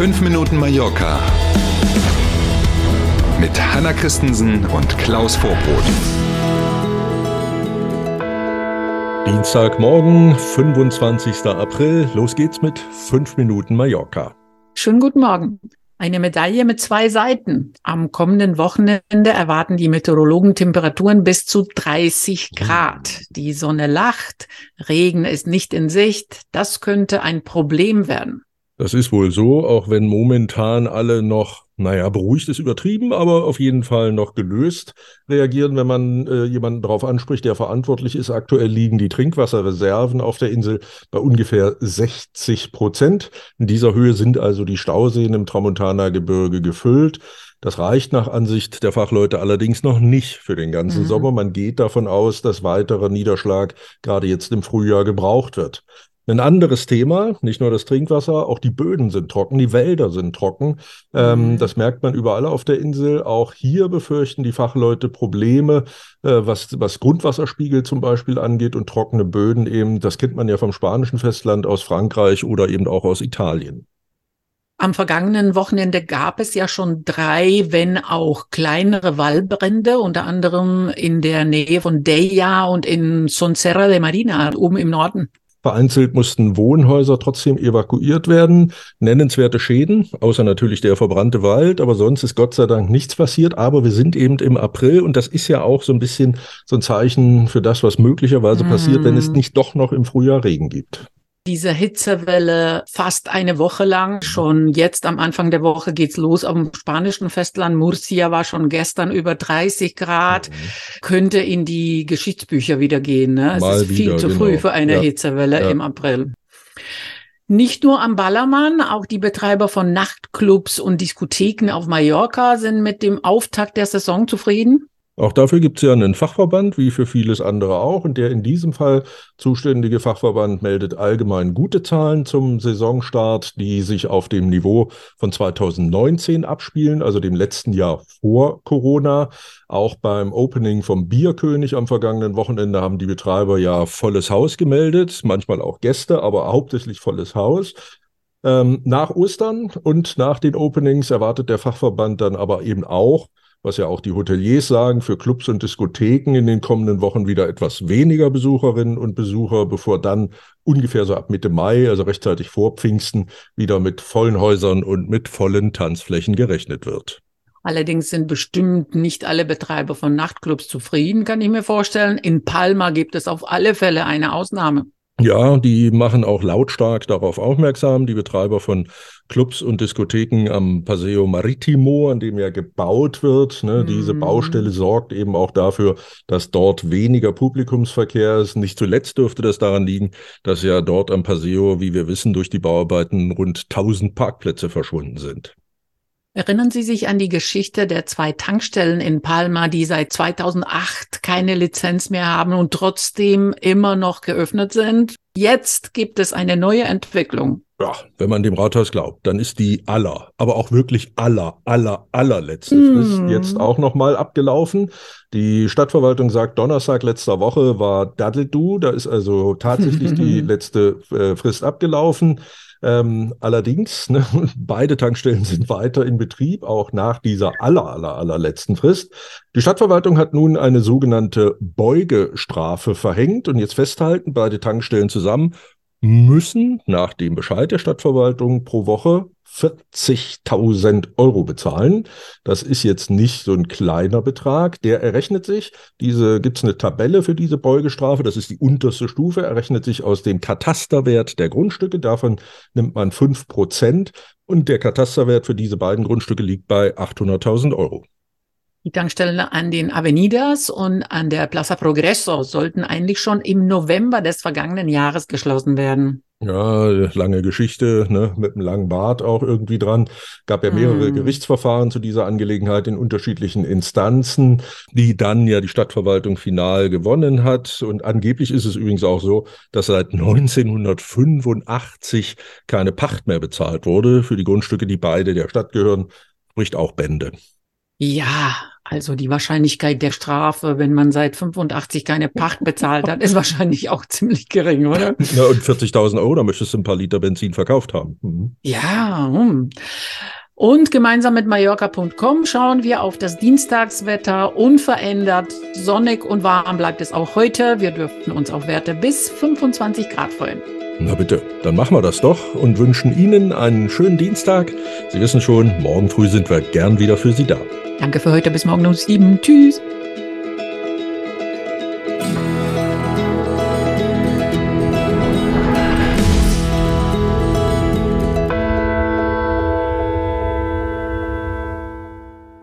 5 Minuten Mallorca mit Hanna Christensen und Klaus Vorbrot. Dienstagmorgen, 25. April. Los geht's mit 5 Minuten Mallorca. Schönen guten Morgen. Eine Medaille mit zwei Seiten. Am kommenden Wochenende erwarten die Meteorologen Temperaturen bis zu 30 Grad. Die Sonne lacht, Regen ist nicht in Sicht. Das könnte ein Problem werden. Das ist wohl so, auch wenn momentan alle noch, naja, beruhigt ist übertrieben, aber auf jeden Fall noch gelöst reagieren, wenn man äh, jemanden darauf anspricht, der verantwortlich ist. Aktuell liegen die Trinkwasserreserven auf der Insel bei ungefähr 60 Prozent. In dieser Höhe sind also die Stauseen im Tramontana-Gebirge gefüllt. Das reicht nach Ansicht der Fachleute allerdings noch nicht für den ganzen mhm. Sommer. Man geht davon aus, dass weiterer Niederschlag gerade jetzt im Frühjahr gebraucht wird. Ein anderes Thema, nicht nur das Trinkwasser, auch die Böden sind trocken, die Wälder sind trocken. Ähm, mhm. das merkt man überall auf der Insel. Auch hier befürchten die Fachleute Probleme, äh, was, was Grundwasserspiegel zum Beispiel angeht und trockene Böden eben. Das kennt man ja vom spanischen Festland aus Frankreich oder eben auch aus Italien. Am vergangenen Wochenende gab es ja schon drei, wenn auch kleinere Waldbrände, unter anderem in der Nähe von Deia und in Sonserra de Marina, oben im Norden. Vereinzelt mussten Wohnhäuser trotzdem evakuiert werden. Nennenswerte Schäden, außer natürlich der verbrannte Wald, aber sonst ist Gott sei Dank nichts passiert. Aber wir sind eben im April und das ist ja auch so ein bisschen so ein Zeichen für das, was möglicherweise mm. passiert, wenn es mhm. nicht doch noch im Frühjahr Regen gibt diese Hitzewelle fast eine Woche lang. Schon jetzt am Anfang der Woche geht's los auf dem spanischen Festland. Murcia war schon gestern über 30 Grad. Mhm. Könnte in die Geschichtsbücher wieder gehen. Ne? Es ist viel zu früh genau. für eine ja. Hitzewelle ja. im April. Nicht nur am Ballermann, auch die Betreiber von Nachtclubs und Diskotheken auf Mallorca sind mit dem Auftakt der Saison zufrieden. Auch dafür gibt es ja einen Fachverband, wie für vieles andere auch. Und der in diesem Fall zuständige Fachverband meldet allgemein gute Zahlen zum Saisonstart, die sich auf dem Niveau von 2019 abspielen, also dem letzten Jahr vor Corona. Auch beim Opening vom Bierkönig am vergangenen Wochenende haben die Betreiber ja volles Haus gemeldet, manchmal auch Gäste, aber hauptsächlich volles Haus. Ähm, nach Ostern und nach den Openings erwartet der Fachverband dann aber eben auch was ja auch die Hoteliers sagen, für Clubs und Diskotheken in den kommenden Wochen wieder etwas weniger Besucherinnen und Besucher, bevor dann ungefähr so ab Mitte Mai, also rechtzeitig vor Pfingsten, wieder mit vollen Häusern und mit vollen Tanzflächen gerechnet wird. Allerdings sind bestimmt nicht alle Betreiber von Nachtclubs zufrieden, kann ich mir vorstellen. In Palma gibt es auf alle Fälle eine Ausnahme. Ja, die machen auch lautstark darauf aufmerksam, die Betreiber von Clubs und Diskotheken am Paseo Maritimo, an dem ja gebaut wird. Ne? Mm. Diese Baustelle sorgt eben auch dafür, dass dort weniger Publikumsverkehr ist. Nicht zuletzt dürfte das daran liegen, dass ja dort am Paseo, wie wir wissen, durch die Bauarbeiten rund 1000 Parkplätze verschwunden sind. Erinnern Sie sich an die Geschichte der zwei Tankstellen in Palma, die seit 2008 keine Lizenz mehr haben und trotzdem immer noch geöffnet sind? Jetzt gibt es eine neue Entwicklung. Ja, wenn man dem Rathaus glaubt, dann ist die aller, aber auch wirklich aller, aller, allerletzte mm. Frist jetzt auch nochmal abgelaufen. Die Stadtverwaltung sagt, Donnerstag letzter Woche war Daddeldu, da ist also tatsächlich die letzte äh, Frist abgelaufen. Ähm, allerdings, ne, beide Tankstellen sind weiter in Betrieb, auch nach dieser aller, aller, allerletzten Frist. Die Stadtverwaltung hat nun eine sogenannte Beugestrafe verhängt und jetzt festhalten, beide Tankstellen zusammen müssen nach dem Bescheid der Stadtverwaltung pro Woche 40.000 Euro bezahlen. Das ist jetzt nicht so ein kleiner Betrag. Der errechnet sich, diese gibt es eine Tabelle für diese Beugestrafe, das ist die unterste Stufe, errechnet sich aus dem Katasterwert der Grundstücke. Davon nimmt man 5 Prozent und der Katasterwert für diese beiden Grundstücke liegt bei 800.000 Euro. Die Tankstellen an den Avenidas und an der Plaza Progreso sollten eigentlich schon im November des vergangenen Jahres geschlossen werden. Ja, lange Geschichte, ne, mit einem langen Bart auch irgendwie dran. Gab ja mehrere mm. Gerichtsverfahren zu dieser Angelegenheit in unterschiedlichen Instanzen, die dann ja die Stadtverwaltung final gewonnen hat. Und angeblich ist es übrigens auch so, dass seit 1985 keine Pacht mehr bezahlt wurde für die Grundstücke, die beide der Stadt gehören, spricht auch Bände. Ja, Also die Wahrscheinlichkeit der Strafe, wenn man seit 85 keine Pacht bezahlt hat, ist wahrscheinlich auch ziemlich gering, oder? Ja, und 40.000 Euro, da möchtest du ein paar Liter Benzin verkauft haben. Mhm. Ja, hm. Und gemeinsam mit Mallorca.com schauen wir auf das Dienstagswetter. Unverändert, sonnig und warm bleibt es auch heute. Wir dürften uns auf Werte bis 25 Grad freuen. Na bitte, dann machen wir das doch und wünschen Ihnen einen schönen Dienstag. Sie wissen schon, morgen früh sind wir gern wieder für Sie da. Danke für heute, bis morgen um sieben. Tschüss.